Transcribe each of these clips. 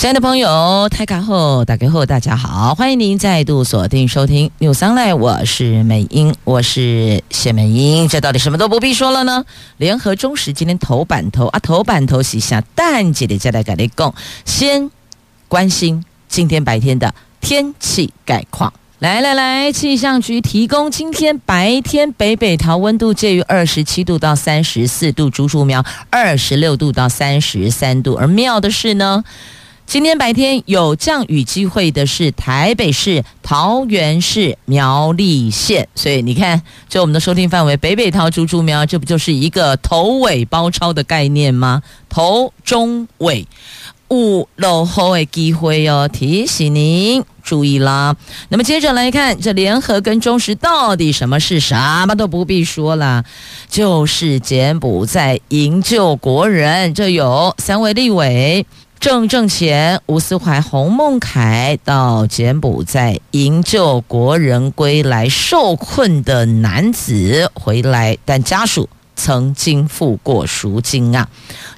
亲爱的朋友，台卡后打开后，大家好，欢迎您再度锁定收听 News Online，我是美英，我是谢美英。这到底什么都不必说了呢？联合中时今天头版头啊，头版头写下淡季的再来给你讲，先关心今天白天的天气概况。来来来，气象局提供今天白天北北桃温度介于二十七度到三十四度，竹竹苗二十六度到三十三度。而妙的是呢。今天白天有降雨机会的是台北市、桃园市、苗栗县，所以你看，就我们的收听范围，北北桃、竹竹苗，这不就是一个头尾包抄的概念吗？头中尾雾落后的机会哦，提醒您注意啦。那么接着来看，这联合跟中时到底什么是什么都不必说了，就是柬埔寨营救国人，这有三位立委。郑正前、吴思怀、洪孟凯到柬埔寨营救国人归来，受困的男子回来，但家属曾经付过赎金啊。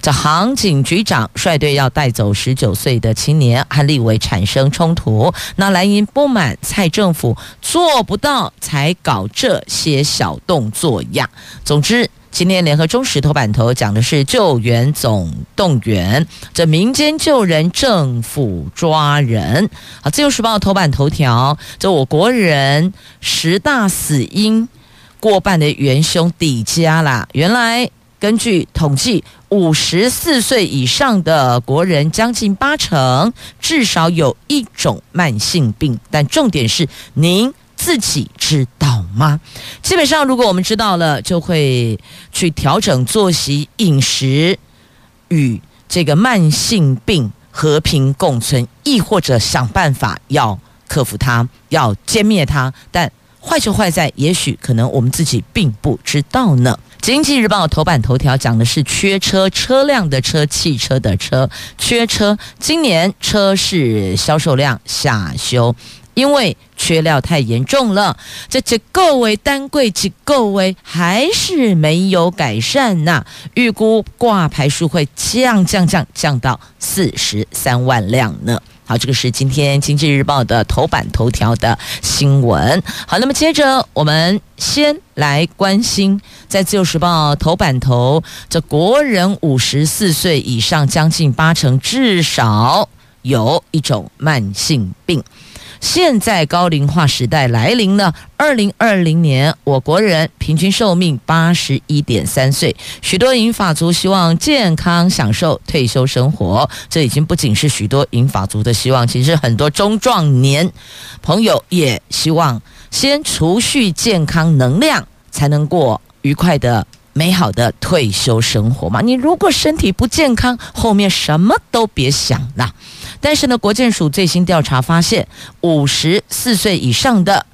这航警局长率队要带走十九岁的青年，和立委产生冲突。那蓝营不满蔡政府做不到，才搞这些小动作呀。总之。今天联合中时头版头讲的是救援总动员，这民间救人，政府抓人。好，自由时报头版头条，这我国人十大死因过半的元凶底加啦。原来根据统计，五十四岁以上的国人将近八成至少有一种慢性病，但重点是您。自己知道吗？基本上，如果我们知道了，就会去调整作息、饮食，与这个慢性病和平共存，亦或者想办法要克服它，要歼灭它。但坏就坏在，也许可能我们自己并不知道呢。经济日报头版头条讲的是缺车，车辆的车，汽车的车，缺车。今年车市销售量下修。因为缺料太严重了，这这个位单柜几个位还是没有改善呐、预估挂牌数会降降降降到四十三万辆呢。好，这个是今天经济日报的头版头条的新闻。好，那么接着我们先来关心，在自由时报头版头，这国人五十四岁以上，将近八成至少有一种慢性病。现在高龄化时代来临了。二零二零年，我国人平均寿命八十一点三岁。许多银发族希望健康享受退休生活，这已经不仅是许多银发族的希望，其实很多中壮年朋友也希望先储蓄健康能量，才能过愉快的、美好的退休生活嘛。你如果身体不健康，后面什么都别想了。但是呢，国健署最新调查发现，五十四岁以上的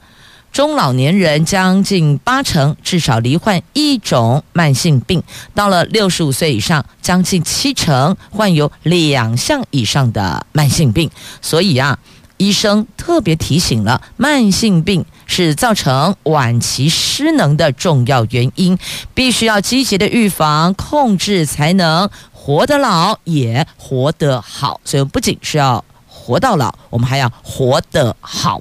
中老年人将近八成至少罹患一种慢性病；到了六十五岁以上，将近七成患有两项以上的慢性病。所以啊，医生特别提醒了，慢性病是造成晚期失能的重要原因，必须要积极的预防控制，才能。活得老也活得好，所以不仅是要活到老，我们还要活得好。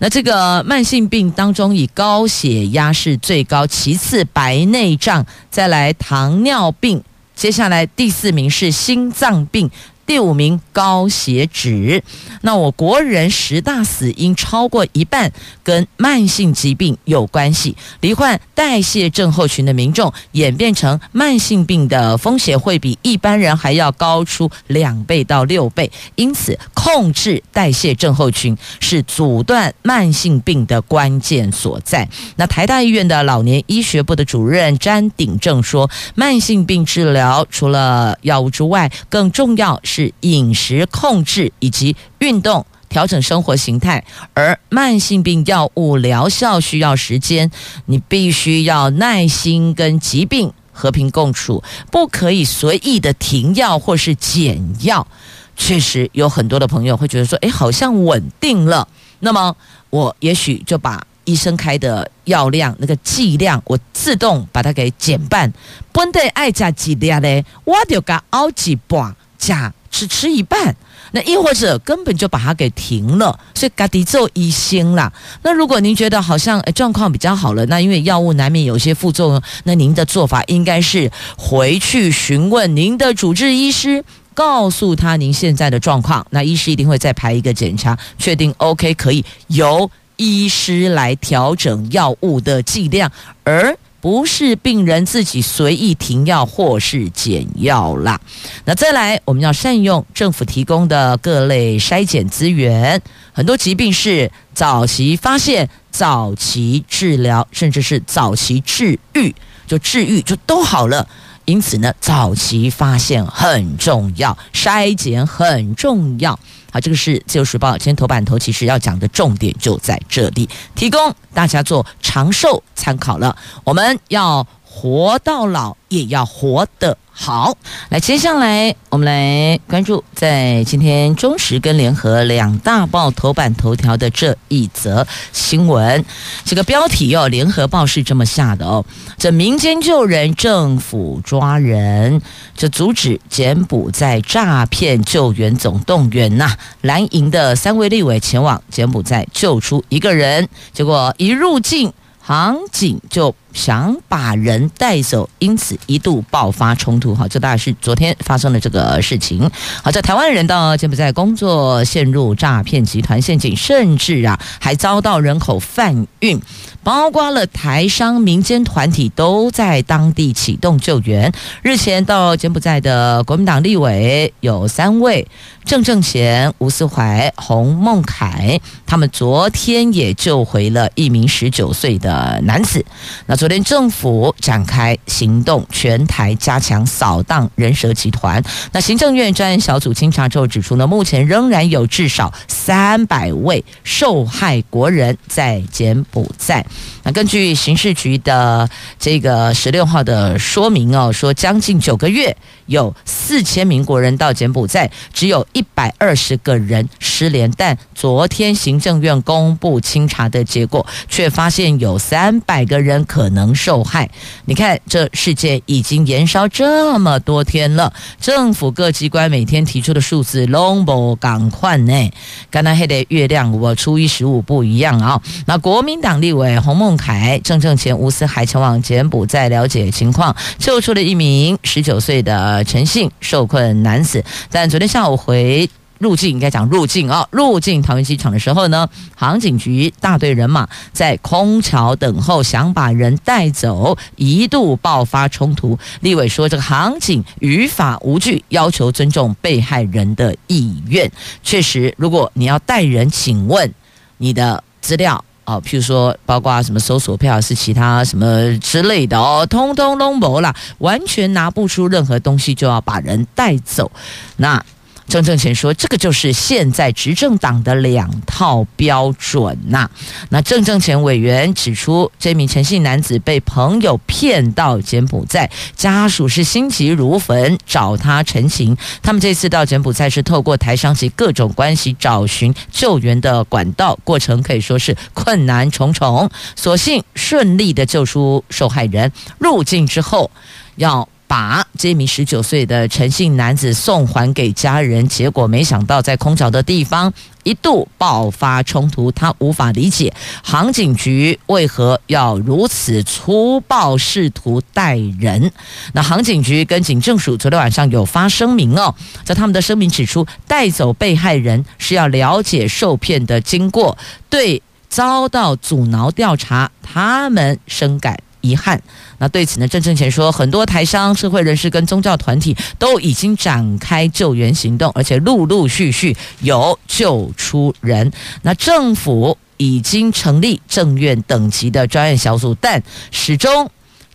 那这个慢性病当中，以高血压是最高，其次白内障，再来糖尿病，接下来第四名是心脏病。第五名高血脂，那我国人十大死因超过一半跟慢性疾病有关系，罹患代谢症候群的民众演变成慢性病的风险会比一般人还要高出两倍到六倍，因此控制代谢症候群是阻断慢性病的关键所在。那台大医院的老年医学部的主任詹鼎正说，慢性病治疗除了药物之外，更重要是。饮食控制以及运动，调整生活形态，而慢性病药物疗效需要时间，你必须要耐心跟疾病和平共处，不可以随意的停药或是减药。确实有很多的朋友会觉得说，哎，好像稳定了，那么我也许就把医生开的药量那个剂量，我自动把它给减半。本来爱加几粒嘞，我就加熬几半，加只吃一半。那亦或者根本就把它给停了，所以嘎迪做医生啦。那如果您觉得好像状况比较好了，那因为药物难免有些副作用，那您的做法应该是回去询问您的主治医师，告诉他您现在的状况。那医师一定会再排一个检查，确定 OK 可以由医师来调整药物的剂量，而。不是病人自己随意停药或是减药啦。那再来，我们要善用政府提供的各类筛检资源。很多疾病是早期发现、早期治疗，甚至是早期治愈，就治愈就都好了。因此呢，早期发现很重要，筛检很重要。好，这个是《自由时报》今天头版头，其实要讲的重点就在这里，提供大家做长寿参考了。我们要活到老，也要活得好。来，接下来我们来关注在今天中时跟联合两大报头版头条的这一则新闻。这个标题哦，联合报是这么下的哦：这民间救人，政府抓人，这阻止柬埔寨诈骗救援总动员呐、蓝营的三位立委前往柬埔寨救出一个人，结果一入境，航警就。想把人带走，因此一度爆发冲突。好，这大概是昨天发生的这个事情。好，在台湾人到柬埔寨工作，陷入诈骗集团陷阱，甚至啊还遭到人口贩运，包括了台商、民间团体都在当地启动救援。日前到柬埔寨的国民党立委有三位：郑正贤、吴思怀、洪孟凯。他们昨天也救回了一名十九岁的男子。那。昨天政府展开行动，全台加强扫荡人蛇集团。那行政院专案小组清查之后指出呢，目前仍然有至少三百位受害国人在柬埔寨。那根据刑事局的这个十六号的说明哦，说将近九个月。有四千名国人到柬埔寨，只有一百二十个人失联。但昨天行政院公布清查的结果，却发现有三百个人可能受害。你看，这事件已经延烧这么多天了，政府各机关每天提出的数字拢无同款呢。刚才黑的月亮，我初一十五不一样啊。那国民党立委洪孟凯、郑正前、吴思海前往柬埔寨了解情况，救出了一名十九岁的。陈姓受困男子，但昨天下午回入境，应该讲入境啊，入境桃园机场的时候呢，航警局大队人马在空桥等候，想把人带走，一度爆发冲突。立委说，这个航警于法无据，要求尊重被害人的意愿。确实，如果你要带人，请问你的资料。哦，譬如说，包括什么搜索票是其他什么之类的哦，通通都没了，完全拿不出任何东西，就要把人带走，那。郑正前说：“这个就是现在执政党的两套标准呐、”那郑正前委员指出，这名陈姓男子被朋友骗到柬埔寨，家属是心急如焚，找他陈情。他们这次到柬埔寨是透过台商及各种关系找寻救援的管道，过程可以说是困难重重，所幸顺利的救出受害人。入境之后要。把这名十九岁的陈姓男子送还给家人，结果没想到在空桥的地方一度爆发冲突，他无法理解航警局为何要如此粗暴，试图带人。那航警局跟警政署昨天晚上有发声明哦，在他们的声明指出，带走被害人是要了解受骗的经过，对遭到阻挠调查，他们深感遗憾。那对此呢，郑正贤说，很多台商、社会人士跟宗教团体都已经展开救援行动，而且陆陆续续有救出人。那政府已经成立政院等级的专业小组，但始终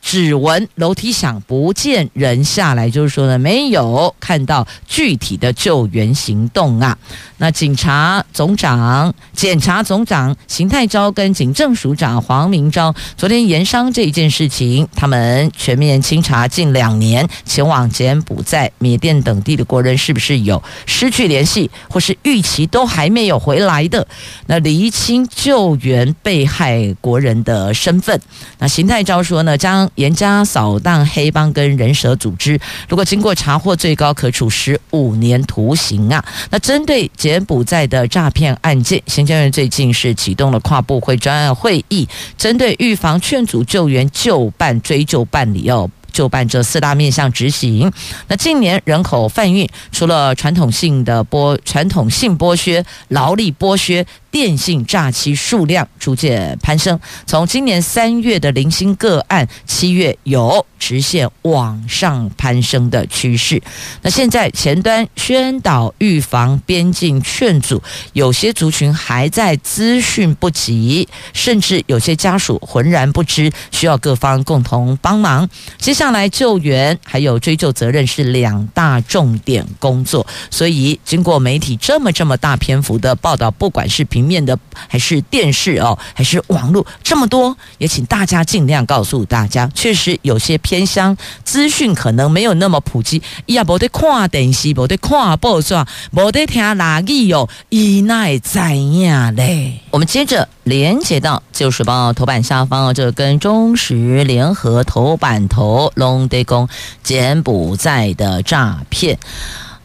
指纹楼梯响，不见人下来，就是说呢，没有看到具体的救援行动啊。那警察总长、检察总长邢泰昭跟警政署长黄明昭昨天研商这一件事情，他们全面清查近两年前往柬埔寨、缅甸等地的国人是不是有失去联系，或是预期都还没有回来的，那厘清救援被害国人的身份。那邢泰昭说呢，将严加扫荡黑帮跟人蛇组织，如果经过查获，最高可处十五年徒刑啊。那针对柬埔寨的诈骗案件，行政院最近是启动了跨部会专案会议，针对预防、劝阻、救援、就办、追究办理哦。就办这四大面向执行。那近年人口贩运，除了传统性的剥传统性剥削、劳力剥削。电信诈欺数量逐渐攀升，从今年三月的零星个案，七月有直线往上攀升的趋势。那现在前端宣导、预防、边境劝阻，有些族群还在资讯不及，甚至有些家属浑然不知，需要各方共同帮忙。接下来救援还有追究责任是两大重点工作。所以经过媒体这么这么大篇幅的报道，不管是平面的还是电视哦，还是网络这么多，也请大家尽量告诉大家，确实有些偏乡资讯可能没有那么普及。也，无得看电视，无得看报纸，无得听哪里哦，伊奈怎样嘞？我们接着连接到《自由时报》头版下方，这跟中时联合头版头龙德公柬埔寨的诈骗。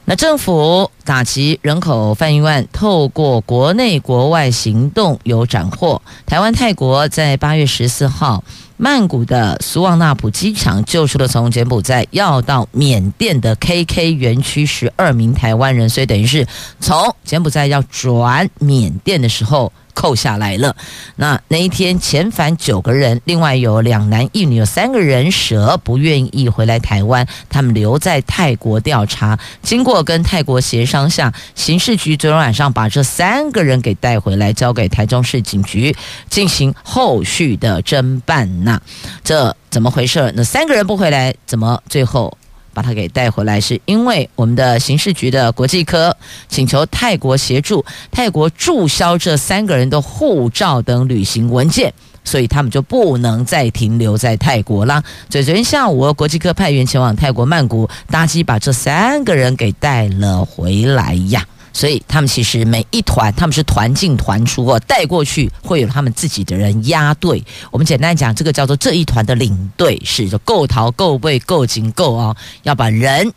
那政府打击人口贩运案，透过国内国外行动有斩获。台湾泰国在八月十四号，曼谷的苏旺纳普机场救出了从柬埔寨要到缅甸的 KK 园区十二名台湾人，所以等于是从柬埔寨要转缅甸的时候。扣下来了。那那一天遣返九个人，另外有两男一女，有三个人蛇不愿意回来台湾，他们留在泰国调查。经过跟泰国协商下，刑事局昨天晚上把这三个人给带回来，交给台中市警局进行后续的侦办。那这怎么回事？那三个人不回来，怎么最后？把他给带回来，是因为我们的刑事局的国际科请求泰国协助，泰国注销这三个人的护照等旅行文件，所以他们就不能再停留在泰国了。所以昨天下午，国际科派员前往泰国曼谷搭机，把这三个人给带了回来呀。所以他们其实每一团，他们是团进团出哦，带过去会有他们自己的人压队。我们简单讲，这个叫做这一团的领队是就够逃够位够紧够哦，要把人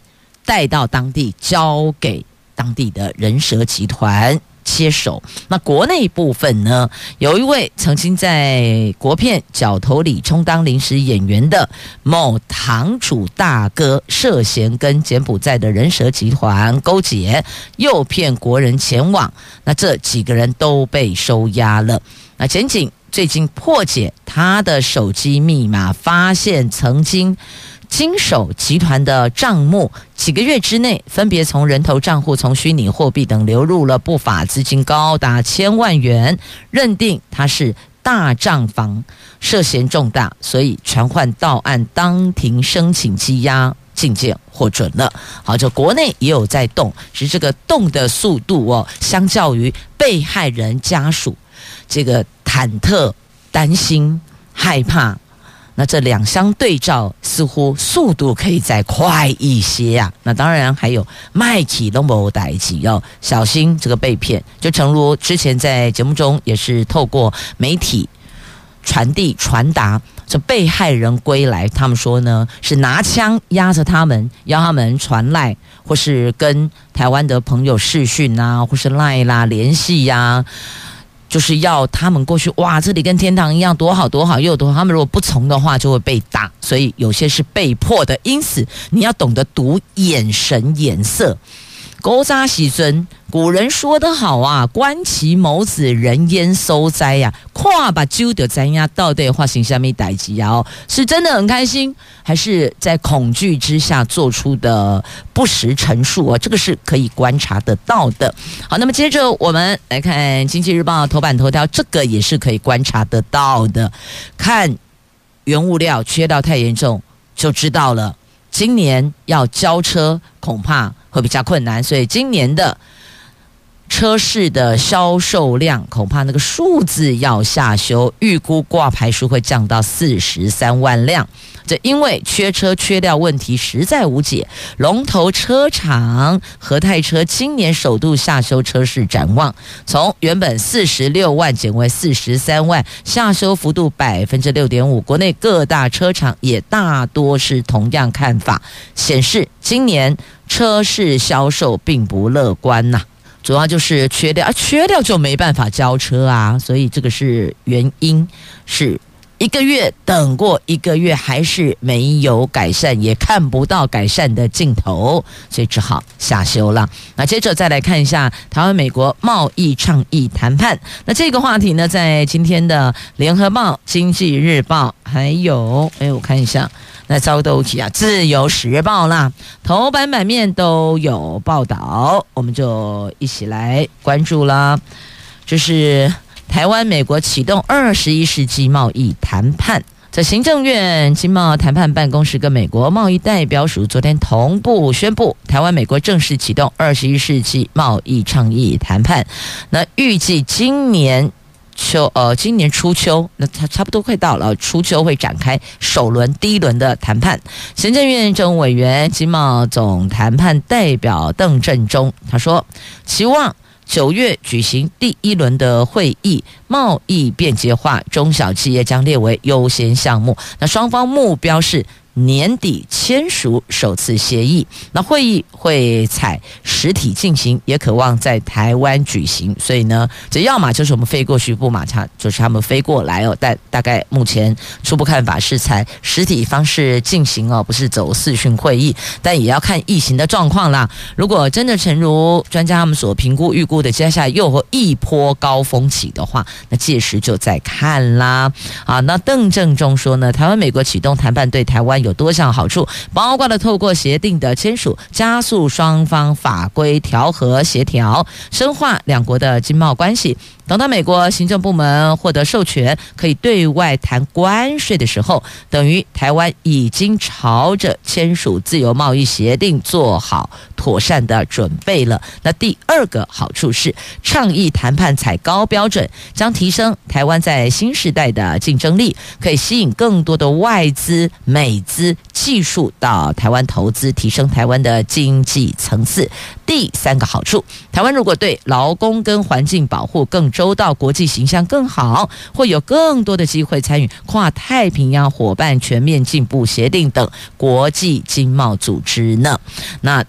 带到当地，交给当地的人蛇集团。接手。那国内部分呢？有一位曾经在国片《角头》里充当临时演员的某堂主大哥，涉嫌跟柬埔寨的人蛇集团勾结，诱骗国人前往。那这几个人都被收押了。那检警最近破解他的手机密码，发现曾经。金手集团的账目，几个月之内分别从人头账户、从虚拟货币等流入了不法资金高达千万元，认定他是大账房，涉嫌重大，所以传唤到案，当庭申请羁押，进见获准了。好，这国内也有在动，是这个动的速度哦，相较于被害人家属，这个忐忑、担心、害怕。那这两相对照，似乎速度可以再快一些呀、啊。那当然还有麦起龙博代志要小心这个被骗。就诚如之前在节目中也是透过媒体传递传达，这被害人归来，他们说呢是拿枪压着他们，要他们传赖，或是跟台湾的朋友视讯啊，或是赖啦联系呀、啊。就是要他们过去哇，这里跟天堂一样，多好多好又多好。他们如果不从的话，就会被打，所以有些是被迫的。因此，你要懂得读眼神、眼色。勾扎喜尊，古人说得好啊，观其眸子，人焉收灾呀？跨把揪的咱呀，到底发生什么代志呀？哦，是真的很开心，还是在恐惧之下做出的不实陈述啊？这个是可以观察得到的。好，那么接着我们来看《经济日报》头版头条，这个也是可以观察得到的。看原物料缺到太严重，就知道了。今年要交车恐怕会比较困难，所以今年的。车市的销售量恐怕那个数字要下修，预估挂牌数会降到四十三万辆。这因为缺车缺料问题实在无解，龙头车厂和泰车今年首度下修车市展望，从原本四十六万减为四十三万，下修幅度百分之六点五。国内各大车厂也大多是同样看法，显示今年车市销售并不乐观呐。主要就是缺料啊，缺料就没办法交车啊，所以这个是原因，是一个月等过一个月还是没有改善，也看不到改善的尽头，所以只好下修了。那接着再来看一下台湾美国贸易倡议谈判，那这个话题呢，在今天的联合报、经济日报还有，哎，我看一下。那遭都起啊，《自由时报》啦，头版版面都有报道，我们就一起来关注啦。这是台湾美国启动二十一世纪贸易谈判，在行政院经贸谈判办公室跟美国贸易代表署昨天同步宣布，台湾美国正式启动二十一世纪贸易倡议谈判。那预计今年。秋呃，今年初秋，那差差不多快到了，初秋会展开首轮第一轮的谈判。行政院政务委员、经贸总谈判代表邓振中他说，期望九月举行第一轮的会议，贸易便捷化，中小企业将列为优先项目。那双方目标是。年底签署首次协议，那会议会采实体进行，也渴望在台湾举行。所以呢，这要么就是我们飞过去，不马差就是他们飞过来哦。但大概目前初步看法是采实体方式进行哦，不是走视讯会议。但也要看疫情的状况啦。如果真的诚如专家他们所评估预估的，接下来又会一波高峰期的话，那届时就再看啦。啊，那邓正中说呢，台湾美国启动谈判对台湾。有多项好处，包括了透过协定的签署，加速双方法规调和协调，深化两国的经贸关系。等到美国行政部门获得授权，可以对外谈关税的时候，等于台湾已经朝着签署自由贸易协定做好妥善的准备了。那第二个好处是，倡议谈判采高标准，将提升台湾在新时代的竞争力，可以吸引更多的外资、美资技术到台湾投资，提升台湾的经济层次。第三个好处，台湾如果对劳工跟环境保护更收到，国际形象更好，会有更多的机会参与跨太平洋伙伴全面进步协定等国际经贸组织呢。那。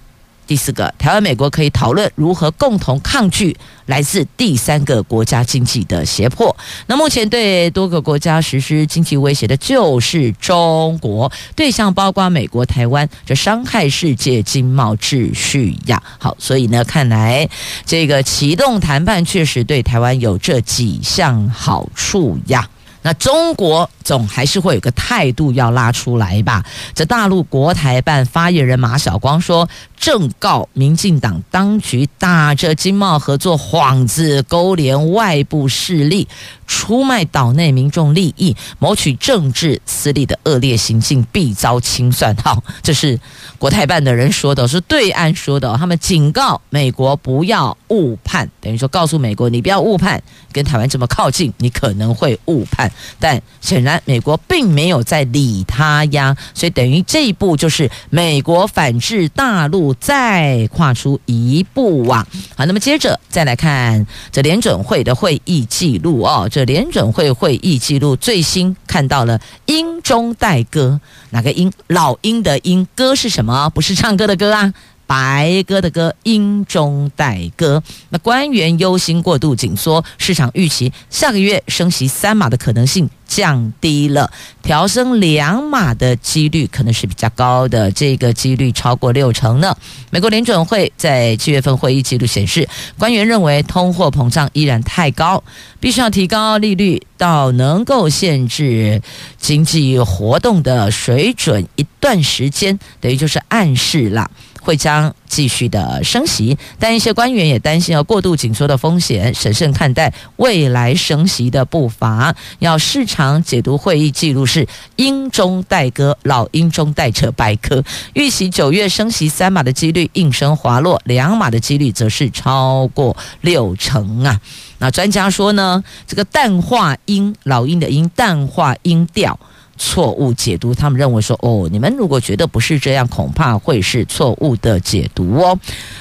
第四个，台湾、美国可以讨论如何共同抗拒来自第三个国家经济的胁迫。那目前对多个国家实施经济威胁的就是中国，对象包括美国、台湾，这伤害世界经贸秩序呀。好，所以呢，看来这个启动谈判确实对台湾有这几项好处呀。那中国总还是会有个态度要拉出来吧？这大陆国台办发言人马晓光说，正告民进党当局打着经贸合作幌子，勾连外部势力，出卖岛内民众利益，谋取政治私利的恶劣行径，必遭清算。好，这是国台办的人说的，是对岸说的。他们警告美国不要误判，等于说告诉美国，你不要误判，跟台湾这么靠近，你可能会误判。但显然美国并没有在理他呀，所以等于这一步就是美国反制大陆再跨出一步啊。好，那么接着再来看这联准会的会议记录哦。这联准会会议记录最新看到了鹰中带歌，哪个鹰？老鹰的鹰，歌是什么？不是唱歌的歌啊。白鸽的鸽，鹰中带鸽。那官员忧心过度紧缩，市场预期下个月升息三码的可能性降低了，调升两码的几率可能是比较高的，这个几率超过六成呢。美国联准会在七月份会议记录显示，官员认为通货膨胀依然太高，必须要提高利率到能够限制经济活动的水准一段时间，等于就是暗示了。会将继续的升息，但一些官员也担心要过度紧缩的风险，审慎看待未来升息的步伐。要市场解读会议记录是鹰中带鸽，老鹰中带扯白鸽。预期九月升息三码的几率应声滑落，两码的几率则是超过六成啊。那专家说呢，这个淡化鹰，老鹰的鹰，淡化鹰调。错误解读，他们认为说，哦，你们如果觉得不是这样，恐怕会是错误的解读哦。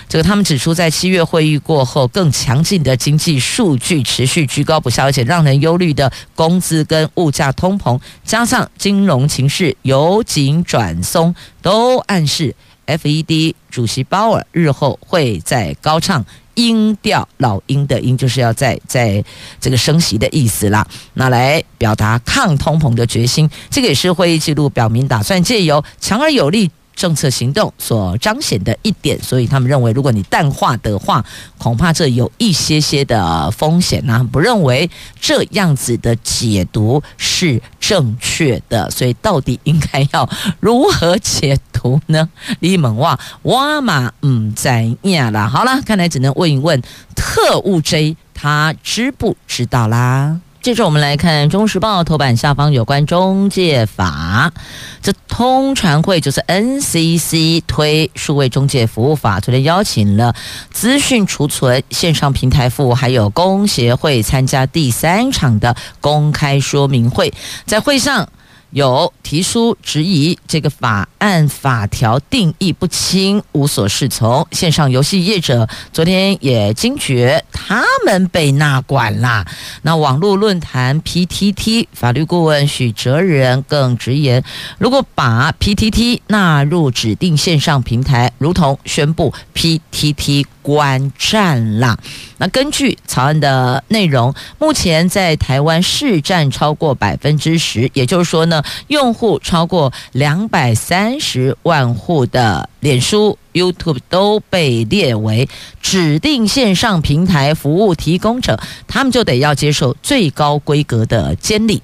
这个他们指出，在七月会议过后，更强劲的经济数据持续居高不下，而且让人忧虑的工资跟物价通膨，加上金融情势由紧转松，都暗示 FED 主席鲍尔日后会再高唱。鹰调，老鹰的鹰就是要在在这个升息的意思啦，那来表达抗通膨的决心，这个也是会议记录表明，打算借由强而有力。政策行动所彰显的一点，所以他们认为，如果你淡化的话，恐怕这有一些些的风险呢、啊。不认为这样子的解读是正确的，所以到底应该要如何解读呢？你们哇哇嘛嗯在呀啦，好了，看来只能问一问特务 J，他知不知道啦？接着我们来看《中时报》头版下方有关中介法，这通传会就是 NCC 推数位中介服务法，昨天邀请了资讯储存线上平台服务还有工协会参加第三场的公开说明会，在会上。有提出质疑，这个法案法条定义不清，无所适从。线上游戏业者昨天也惊觉，他们被纳管啦。那网络论坛 PTT 法律顾问许哲仁更直言，如果把 PTT 纳入指定线上平台，如同宣布 PTT 观战啦。那根据草案的内容，目前在台湾市占超过百分之十，也就是说呢，用户超过两百三十万户的脸书、YouTube 都被列为指定线上平台服务提供者，他们就得要接受最高规格的监理。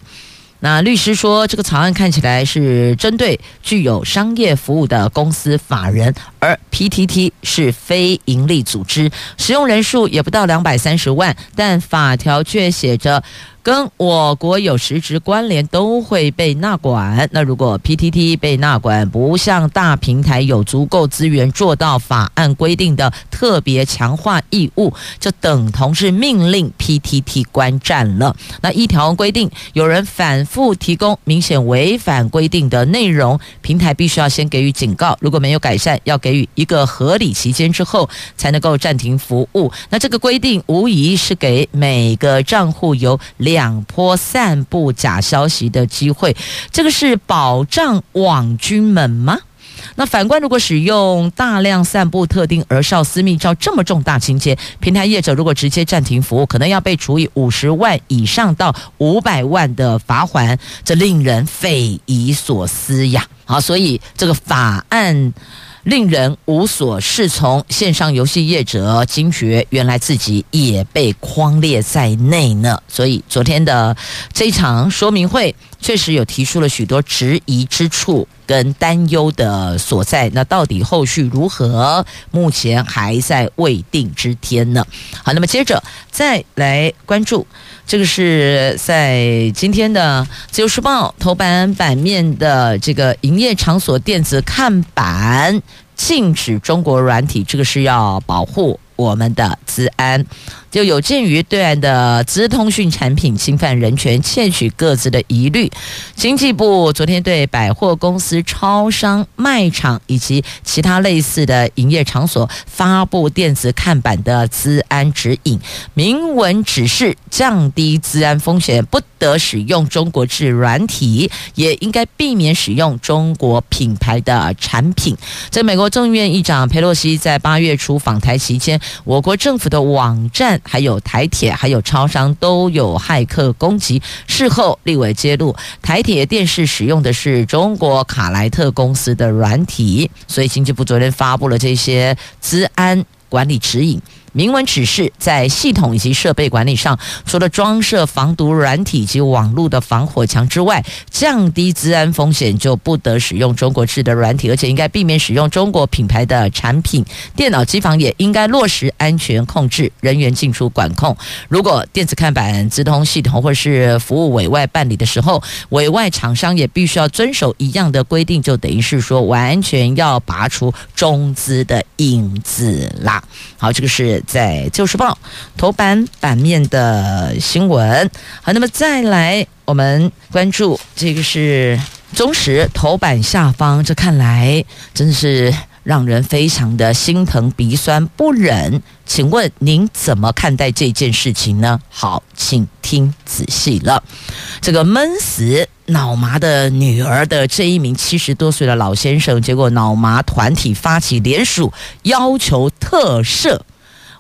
那律师说，这个草案看起来是针对具有商业服务的公司法人，而 PTT 是非营利组织，使用人数也不到两百三十万，但法条却写着。跟我国有实质关联都会被纳管。那如果 PTT 被纳管，不像大平台有足够资源做到法案规定的特别强化义务，就等同是命令 PTT 关站了。那一条规定，有人反复提供明显违反规定的内容，平台必须要先给予警告，如果没有改善，要给一个合理期间之后才能够暂停服务。那这个规定无疑是给每个账户有两波散布假消息的机会，这个是保障网军们吗？那反观，如果使用大量散布特定而少私密照这么重大情节，平台业者如果直接暂停服务，可能要被处以五十万以上到五百万的罚锾，这令人匪夷所思呀！好，所以这个法案。令人无所适从，线上游戏业者惊觉，原来自己也被框列在内呢。所以昨天的这一场说明会，确实有提出了许多质疑之处跟担忧的所在。那到底后续如何？目前还在未定之天呢。好，那么接着再来关注，这个是在今天的《自由时报》头版版面的这个营业场所电子看板禁止中国软体，这个是要保护我们的资安。就有鉴于对岸的资通讯产品侵犯人权、窃取各自的疑虑，经济部昨天对百货公司、超商、卖场以及其他类似的营业场所发布电子看板的资安指引，明文指示降低资安风险，不得使用中国制软体，也应该避免使用中国品牌的产品。在美国众议院议长佩洛西在八月初访台期间，我国政府的网站。还有台铁，还有超商都有骇客攻击。事后，立委揭露，台铁电视使用的是中国卡莱特公司的软体，所以经济部昨天发布了这些资安管理指引。明文指示，在系统以及设备管理上，除了装设防毒软体及网络的防火墙之外，降低资安风险，就不得使用中国制的软体，而且应该避免使用中国品牌的产品。电脑机房也应该落实安全控制、人员进出管控。如果电子看板资通系统或是服务委外办理的时候，委外厂商也必须要遵守一样的规定，就等于是说完全要拔除中资的影子啦。好，这个是。在《旧时报》头版版面的新闻。好，那么再来，我们关注这个是中时头版下方。这看来真的是让人非常的心疼、鼻酸、不忍。请问您怎么看待这件事情呢？好，请听仔细了。这个闷死脑麻的女儿的这一名七十多岁的老先生，结果脑麻团体发起联署，要求特赦。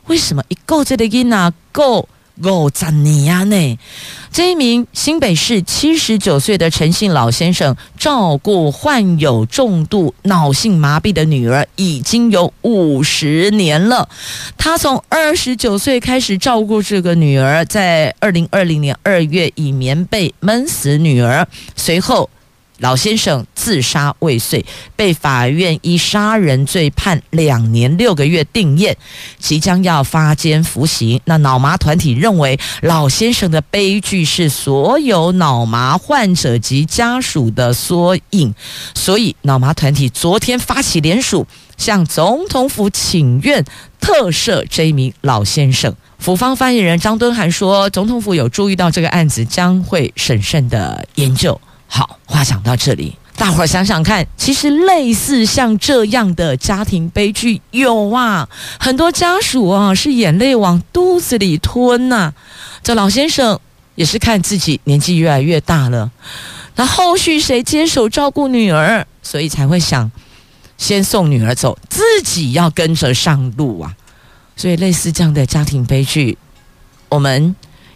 为什么一个这个囡仔够五十年啊呢？这一名新北市七十九岁的陈姓老先生，照顾患有重度脑性麻痹的女儿已经有五十年了。他从二十九岁开始照顾这个女儿，在二零二零年二月以棉被闷死女儿，随后。老先生自杀未遂，被法院以杀人罪判两年六个月定谳，即将要发监服刑。那脑麻团体认为，老先生的悲剧是所有脑麻患者及家属的缩影，所以脑麻团体昨天发起联署，向总统府请愿特赦这一名老先生。府方发言人张敦涵说，总统府有注意到这个案子，将会审慎的研究。好，话讲到这里，大伙儿想想看，其实类似像这样的家庭悲剧有啊，很多家属啊是眼泪往肚子里吞呐、这老先生也是看自己年纪越来越大了，那后续谁接手照顾女儿，所以才会想先送女儿走，自己要跟着上路啊。所以类似这样的家庭悲剧，我们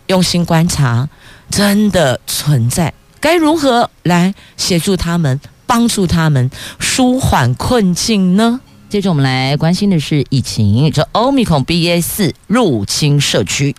用心观察，真的存在。该如何来协助他们、帮助他们舒缓困境呢？接着我们来关心的是疫情，这 Omicron BA 四入侵社区。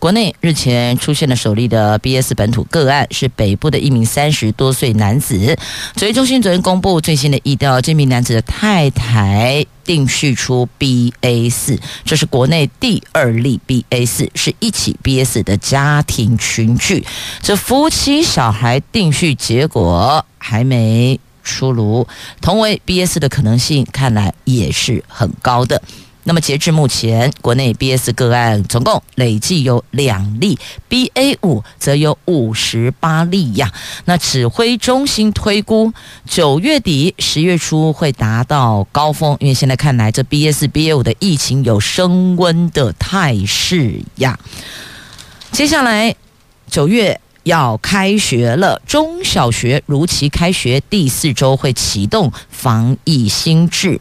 国内日前出现了首例的 BA 本土个案，是北部的一名三十多岁男子。指挥中心昨天公布最新的疫调，这名男子的太太定序出 BA 四，这是国内第二例 BA 四，是一起 BA 四的家庭群聚。这夫妻小孩定序结果还没出炉，同为 BA 四的可能性看来也是很高的。那么截至目前，国内 BS 个案总共累计有两例，BA 五则有五十八例呀。那指挥中心推估，九月底、十月初会达到高峰，因为现在看来，这 BSBA 五的疫情有升温的态势呀。接下来九月要开学了，中小学如期开学，第四周会启动防疫新制。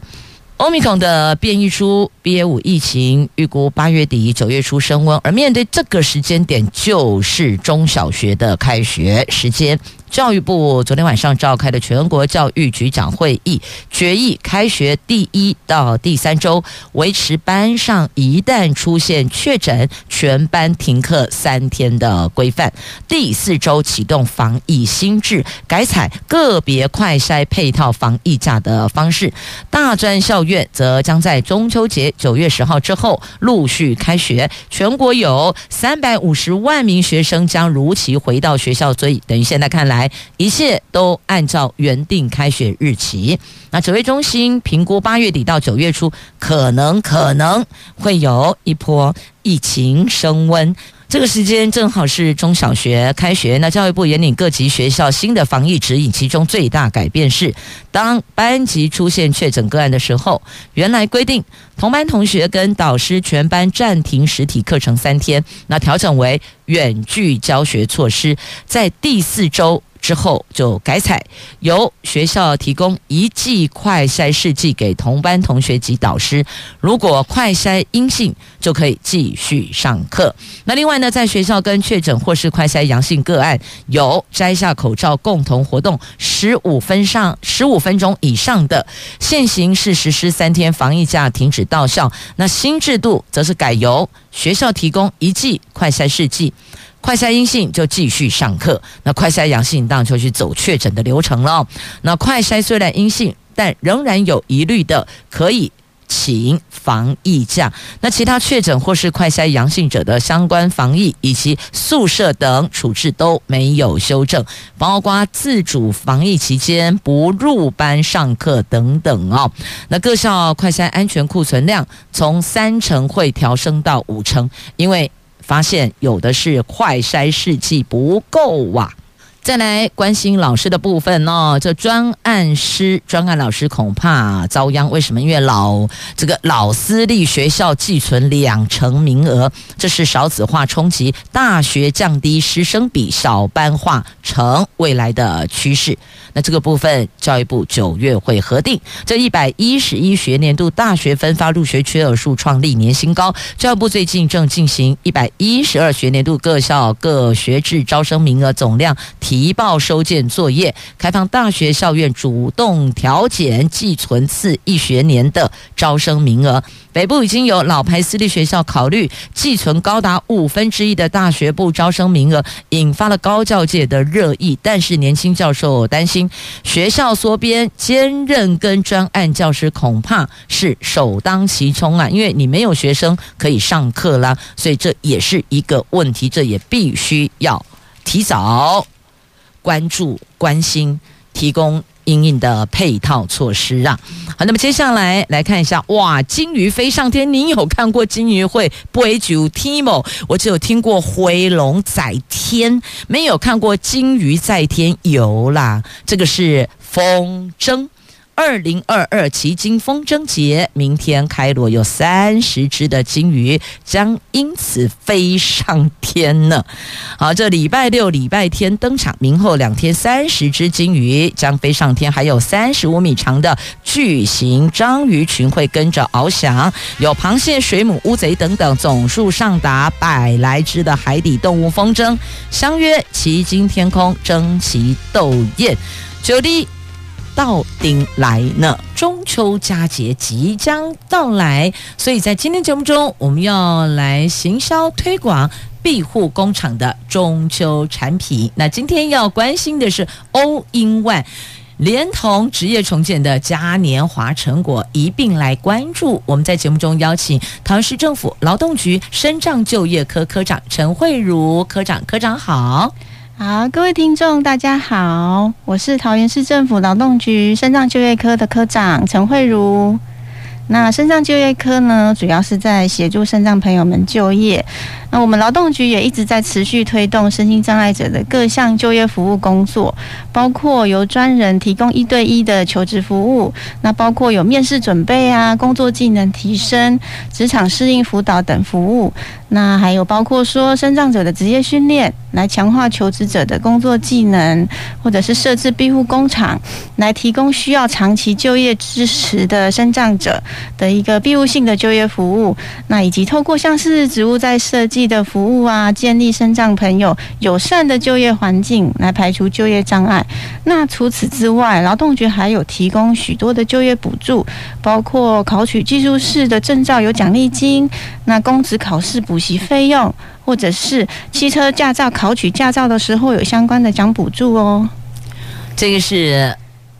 欧米孔的变异株 BA 五疫情预估八月底九月初升温，而面对这个时间点，就是中小学的开学时间。教育部昨天晚上召开的全国教育局长会议决议，开学第一到第三周维持班上一旦出现确诊，全班停课三天的规范。第四周启动防疫新制，改采个别快筛配套防疫假的方式。大专校院则将在中秋节九月十号之后陆续开学，全国有三百五十万名学生将如期回到学校，所以等于现在看来。一切都按照原定开学日期。那指挥中心评估，八月底到九月初，可能可能会有一波疫情升温。这个时间正好是中小学开学，那教育部引领各级学校新的防疫指引，其中最大改变是，当班级出现确诊个案的时候，原来规定同班同学跟导师全班暂停实体课程三天，那调整为远距教学措施，在第四周之后就改采，由学校提供一剂快筛试剂给同班同学及导师，如果快筛阴性，就可以继续上课。那另外呢，在学校跟确诊或是快筛阳性个案有摘下口罩共同活动十五分上十五分钟以上的，现行是实施三天防疫假，停止到校。那新制度则是改由学校提供一剂快筛试剂。快筛阴性就继续上课，那快筛阳性当然就去走确诊的流程了。那快筛虽然阴性，但仍然有疑虑的，可以请防疫假。那其他确诊或是快筛阳性者的相关防疫以及宿舍等处置都没有修正，包括自主防疫期间不入班上课等等哦。那各校快筛安全库存量从三成会调升到五成，因为。发现有的是快筛试剂不够啊！再来关心老师的部分哦，这专案师、专案老师恐怕遭殃。为什么？因为老这个老私立学校寄存两成名额，这是少子化冲击，大学降低师生比，小班化成未来的趋势。那这个部分，教育部九月会核定。这一百一十一学年度大学分发入学缺额数创历年新高。教育部最近正进行一百一十二学年度各校各学制招生名额总量提报收件作业，开放大学校院主动调减寄存次一学年的招生名额。北部已经有老牌私立学校考虑寄存高达五分之一的大学部招生名额，引发了高教界的热议。但是年轻教授担心，学校缩编兼任跟专案教师恐怕是首当其冲啊，因为你没有学生可以上课啦，所以这也是一个问题，这也必须要提早关注、关心，提供。应应的配套措施啊，好，那么接下来来看一下，哇，金鱼飞上天，您有看过金鱼会飞上天吗？我只有听过回龙在天，没有看过金鱼在天游啦，这个是风筝。二零二二旗津风筝节明天开锣，有三十只的鲸鱼将因此飞上天呢。好，这礼拜六、礼拜天登场，明后两天三十只鲸鱼将飞上天，还有三十五米长的巨型章鱼群会跟着翱翔，有螃蟹、水母、乌贼等等，总数上达百来只的海底动物风筝相约旗津天空争奇斗艳，九弟。到顶来呢，中秋佳节即将到来，所以在今天节目中，我们要来行销推广庇护工厂的中秋产品。那今天要关心的是 All in One，连同职业重建的嘉年华成果一并来关注。我们在节目中邀请桃园市政府劳动局深障就业科科长陈慧如科长，科长好。好，各位听众，大家好，我是桃园市政府劳动局身障就业科的科长陈慧如。那身障就业科呢，主要是在协助身障朋友们就业。那我们劳动局也一直在持续推动身心障碍者的各项就业服务工作，包括由专人提供一对一的求职服务，那包括有面试准备啊、工作技能提升、职场适应辅导等服务。那还有包括说身障者的职业训练，来强化求职者的工作技能，或者是设置庇护工厂，来提供需要长期就业支持的生障者的一个庇护性的就业服务。那以及透过像是职务再设计。的服务啊，建立生障朋友友善的就业环境，来排除就业障碍。那除此之外，劳动局还有提供许多的就业补助，包括考取技术士的证照有奖励金，那公职考试补习费用，或者是汽车驾照考取驾照的时候有相关的奖补助哦。这个是。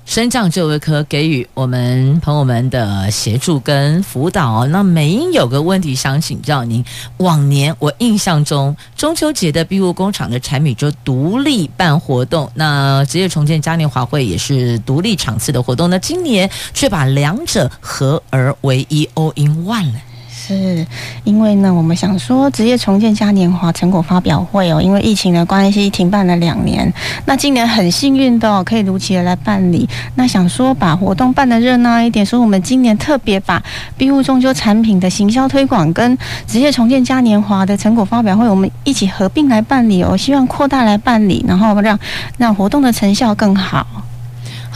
身障就业科给予我们朋友们的协助跟辅导。那美英有个问题想请教您：往年我印象中中秋节的庇护工厂的产品就独立办活动，那职业重建嘉年华会也是独立场次的活动。那今年却把两者合而为一，all in one 了。是因为呢，我们想说职业重建嘉年华成果发表会哦，因为疫情的关系停办了两年，那今年很幸运的哦，可以如期的来办理。那想说把活动办得热闹一点，所以我们今年特别把庇护中秋产品的行销推广跟职业重建嘉年华的成果发表会，我们一起合并来办理哦，希望扩大来办理，然后让让活动的成效更好。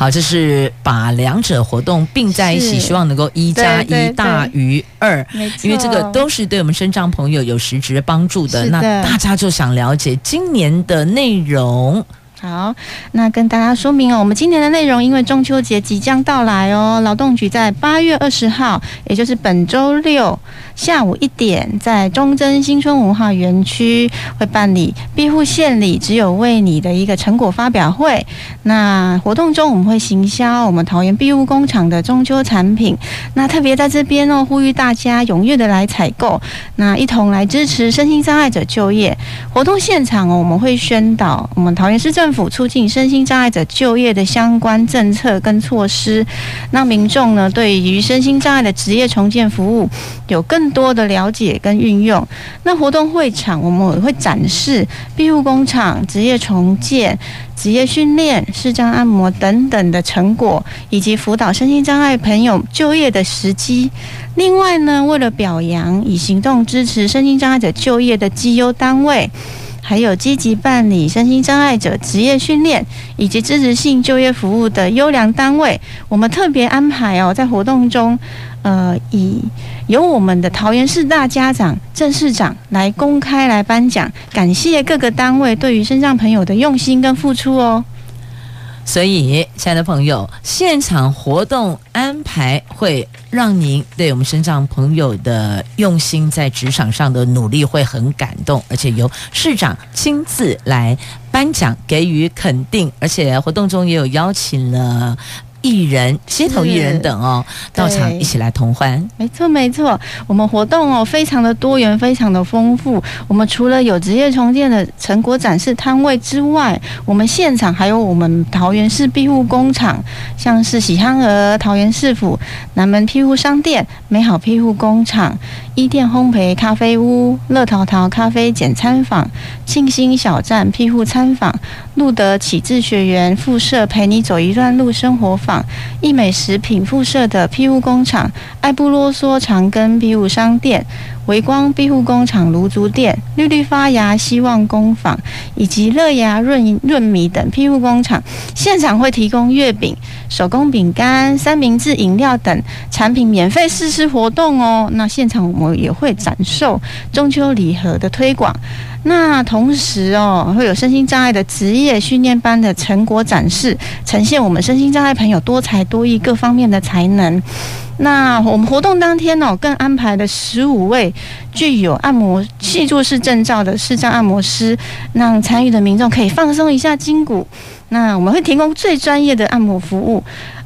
好，这是把两者活动并在一起，希望能够一加一大于二。因为这个都是对我们身障朋友有实质帮助的。的那大家就想了解今年的内容。好，那跟大家说明哦，我们今年的内容，因为中秋节即将到来哦，劳动局在八月二十号，也就是本周六下午一点，在中正新村文化园区会办理庇护献礼，只有为你的一个成果发表会。那活动中我们会行销我们桃园庇护工厂的中秋产品，那特别在这边哦，呼吁大家踊跃的来采购，那一同来支持身心障碍者就业。活动现场哦，我们会宣导我们桃园市政。府促进身心障碍者就业的相关政策跟措施，让民众呢对于身心障碍的职业重建服务有更多的了解跟运用。那活动会场我们也会展示庇护工厂、职业重建、职业训练、视障按摩等等的成果，以及辅导身心障碍朋友就业的时机。另外呢，为了表扬以行动支持身心障碍者就业的绩优单位。还有积极办理身心障碍者职业训练以及支持性就业服务的优良单位，我们特别安排哦，在活动中，呃，以由我们的桃园市大家长郑市长来公开来颁奖，感谢各个单位对于身障朋友的用心跟付出哦。所以，亲爱的朋友，现场活动安排会让您对我们身上朋友的用心在职场上的努力会很感动，而且由市长亲自来颁奖给予肯定，而且活动中也有邀请了。艺人、街头艺人等哦，到场一起来同欢。没错，没错，我们活动哦，非常的多元，非常的丰富。我们除了有职业重建的成果展示摊位之外，我们现场还有我们桃园市庇护工厂，像是喜憨儿、桃园市府南门庇护商店、美好庇护工厂、伊甸烘焙咖啡屋、乐淘淘咖啡简餐坊、庆兴小站庇护餐坊、路德启智学园附设陪你走一段路生活坊。艺美食品附设的庇护工厂、爱不啰嗦长庚庇护商店、微光庇护工厂芦竹店、绿绿发芽希望工坊以及乐芽润润米等庇护工厂，现场会提供月饼、手工饼干、三明治、饮料等产品免费试吃活动哦。那现场我们也会展售中秋礼盒的推广。那同时哦，会有身心障碍的职业训练班的成果展示，呈现我们身心障碍朋友多才多艺各方面的才能。那我们活动当天哦，更安排了十五位具有按摩协助式证照的视障按摩师，让参与的民众可以放松一下筋骨。那我们会提供最专业的按摩服务。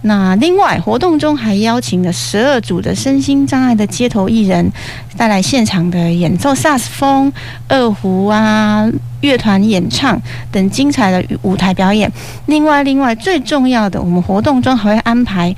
那另外，活动中还邀请了十二组的身心障碍的街头艺人，带来现场的演奏萨斯风、二胡啊、乐团演唱等精彩的舞台表演。另外，另外最重要的，我们活动中还会安排。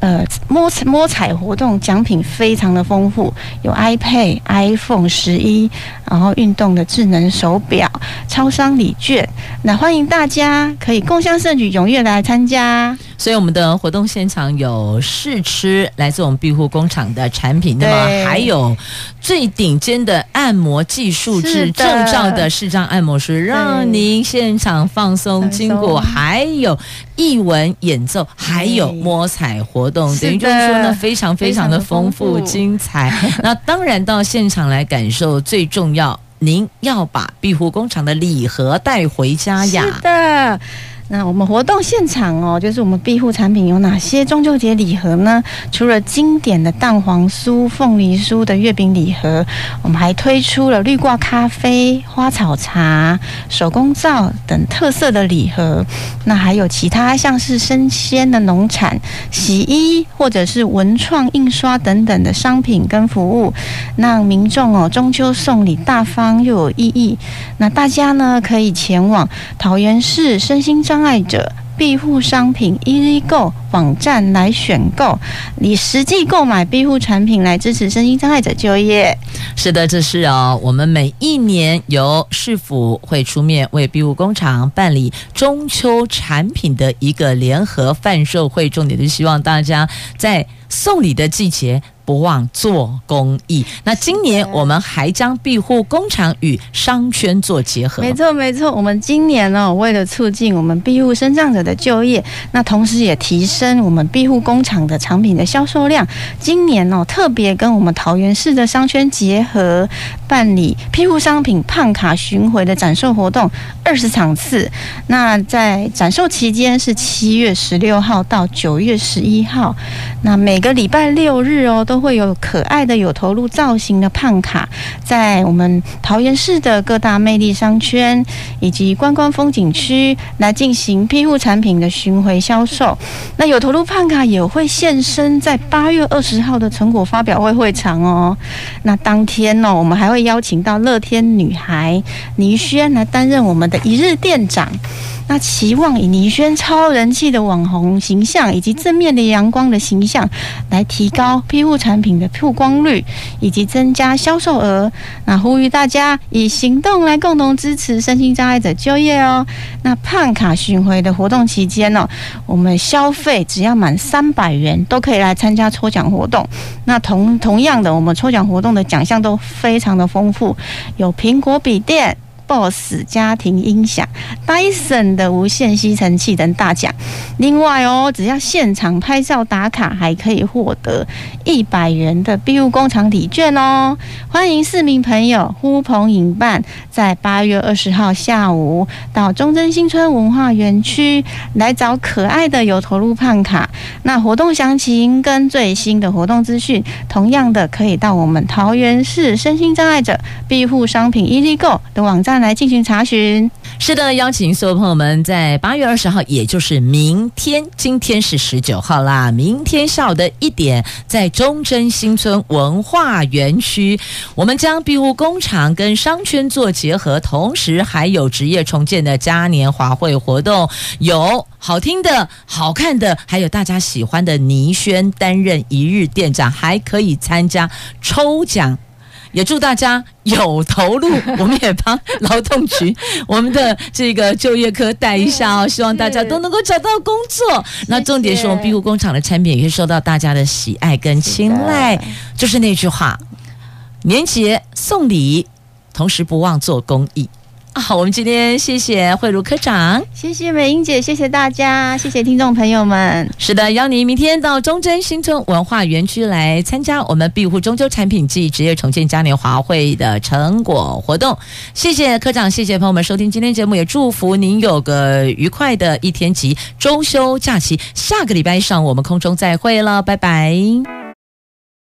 呃，摸摸彩活动奖品非常的丰富，有 iPad、iPhone 十一，然后运动的智能手表、超商礼券，那欢迎大家可以共襄盛举，踊跃来参加。所以我们的活动现场有试吃来自我们庇护工厂的产品，那么还有最顶尖的按摩技术制证照的视障按摩师，让您现场放松筋骨，还有艺文演奏，还有摸彩活动，等于就是说呢，非常非常的丰富精彩。那当然到现场来感受最重要，您要把庇护工厂的礼盒带回家呀。是的。那我们活动现场哦，就是我们庇护产品有哪些中秋节礼盒呢？除了经典的蛋黄酥、凤梨酥的月饼礼盒，我们还推出了绿挂咖啡、花草茶、手工皂等特色的礼盒。那还有其他像是生鲜的农产、洗衣或者是文创印刷等等的商品跟服务，让民众哦中秋送礼大方又有意义。那大家呢可以前往桃园市身心照障碍者庇护商品 Easy Go 网站来选购，以实际购买庇护产品来支持身心障碍者就业。是的，这是哦，我们每一年由市府会出面为庇护工厂办理中秋产品的一个联合贩售会，重点是希望大家在送礼的季节。不忘做公益。那今年我们还将庇护工厂与商圈做结合。没错，没错。我们今年呢、哦，为了促进我们庇护生长者的就业，那同时也提升我们庇护工厂的产品的销售量。今年哦，特别跟我们桃园市的商圈结合，办理庇护商品胖卡巡回的展售活动二十场次。那在展售期间是七月十六号到九月十一号。那每个礼拜六日哦，都都会有可爱的有头鹿造型的胖卡，在我们桃园市的各大魅力商圈以及观光风景区来进行庇护产品的巡回销售。那有头鹿胖卡也会现身在八月二十号的成果发表会会场哦。那当天呢，我们还会邀请到乐天女孩倪轩来担任我们的一日店长。那期望以倪轩超人气的网红形象，以及正面的阳光的形象，来提高庇护产品的曝光率，以及增加销售额。那呼吁大家以行动来共同支持身心障碍者就业哦。那胖卡巡回的活动期间呢，我们消费只要满三百元，都可以来参加抽奖活动。那同同样的，我们抽奖活动的奖项都非常的丰富，有苹果笔电。BOSS 家庭音响、Dyson 的无线吸尘器等大奖。另外哦，只要现场拍照打卡，还可以获得一百元的庇护工厂礼券哦。欢迎市民朋友呼朋引伴，在八月二十号下午到中正新村文化园区来找可爱的有头鹿胖卡。那活动详情跟最新的活动资讯，同样的可以到我们桃园市身心障碍者庇护商品 Easy Go 的网站。来进行查询。是的，邀请所有朋友们在八月二十号，也就是明天，今天是十九号啦。明天下午的一点，在中正新村文化园区，我们将庇护工厂跟商圈做结合，同时还有职业重建的嘉年华会活动，有好听的、好看的，还有大家喜欢的倪轩担任一日店长，还可以参加抽奖。也祝大家有投入，我们也帮劳动局 我们的这个就业科带一下哦，希望大家都能够找到工作。那重点是我们庇护工厂的产品也会受到大家的喜爱跟青睐，就是那句话：年节送礼，同时不忘做公益。好，我们今天谢谢慧如科长，谢谢美英姐，谢谢大家，谢谢听众朋友们。是的，邀您明天到中贞新村文化园区来参加我们庇护中秋产品暨职业重建嘉年华会的成果活动。谢谢科长，谢谢朋友们收听今天节目，也祝福您有个愉快的一天及周休假期。下个礼拜上我们空中再会了，拜拜。